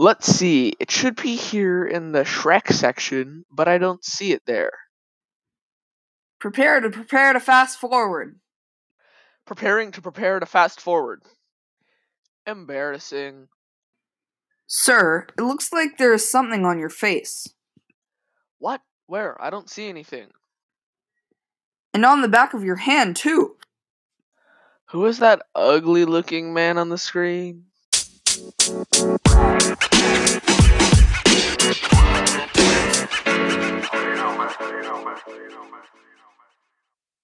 Let's see. It should be here in the Shrek section, but I don't see it there. Prepare to prepare to fast forward. Preparing to prepare to fast forward. Embarrassing. Sir, it looks like there is something on your face. What? Where? I don't see anything. And on the back of your hand, too. Who is that ugly looking man on the screen? más.